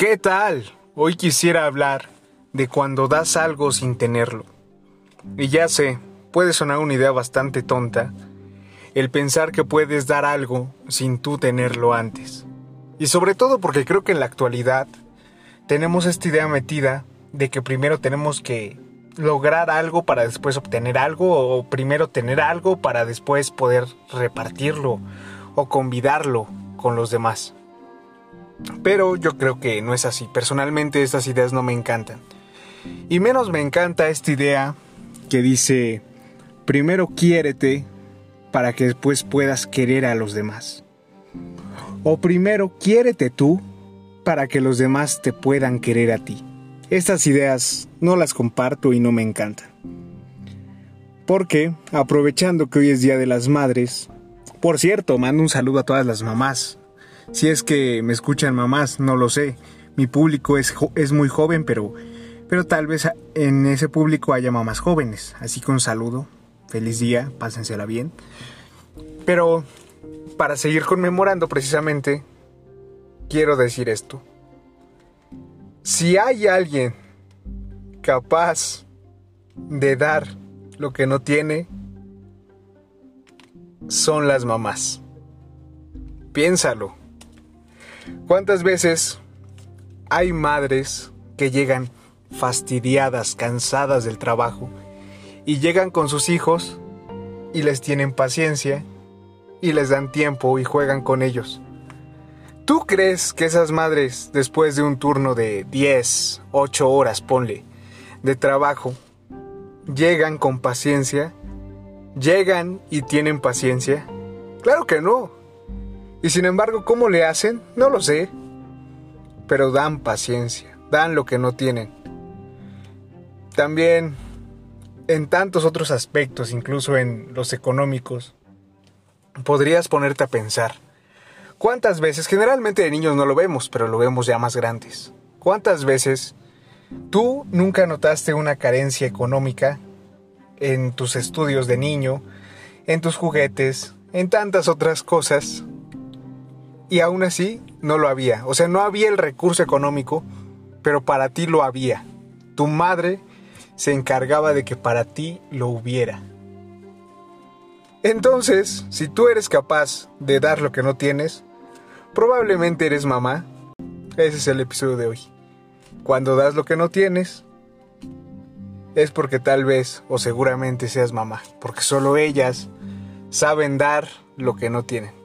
¿Qué tal? Hoy quisiera hablar de cuando das algo sin tenerlo. Y ya sé, puede sonar una idea bastante tonta, el pensar que puedes dar algo sin tú tenerlo antes. Y sobre todo porque creo que en la actualidad tenemos esta idea metida de que primero tenemos que lograr algo para después obtener algo o primero tener algo para después poder repartirlo o convidarlo con los demás. Pero yo creo que no es así. Personalmente estas ideas no me encantan. Y menos me encanta esta idea que dice, primero quiérete para que después puedas querer a los demás. O primero quiérete tú para que los demás te puedan querer a ti. Estas ideas no las comparto y no me encantan. Porque, aprovechando que hoy es Día de las Madres, por cierto, mando un saludo a todas las mamás. Si es que me escuchan mamás, no lo sé. Mi público es, es muy joven, pero, pero tal vez en ese público haya mamás jóvenes. Así que un saludo, feliz día, pásensela bien. Pero para seguir conmemorando precisamente, quiero decir esto. Si hay alguien capaz de dar lo que no tiene, son las mamás. Piénsalo. ¿Cuántas veces hay madres que llegan fastidiadas, cansadas del trabajo, y llegan con sus hijos y les tienen paciencia y les dan tiempo y juegan con ellos? ¿Tú crees que esas madres, después de un turno de 10, 8 horas, ponle, de trabajo, llegan con paciencia? ¿Llegan y tienen paciencia? Claro que no. Y sin embargo, ¿cómo le hacen? No lo sé. Pero dan paciencia, dan lo que no tienen. También en tantos otros aspectos, incluso en los económicos, podrías ponerte a pensar. ¿Cuántas veces, generalmente de niños no lo vemos, pero lo vemos ya más grandes? ¿Cuántas veces tú nunca notaste una carencia económica en tus estudios de niño, en tus juguetes, en tantas otras cosas? Y aún así no lo había. O sea, no había el recurso económico, pero para ti lo había. Tu madre se encargaba de que para ti lo hubiera. Entonces, si tú eres capaz de dar lo que no tienes, probablemente eres mamá. Ese es el episodio de hoy. Cuando das lo que no tienes, es porque tal vez o seguramente seas mamá, porque solo ellas saben dar lo que no tienen.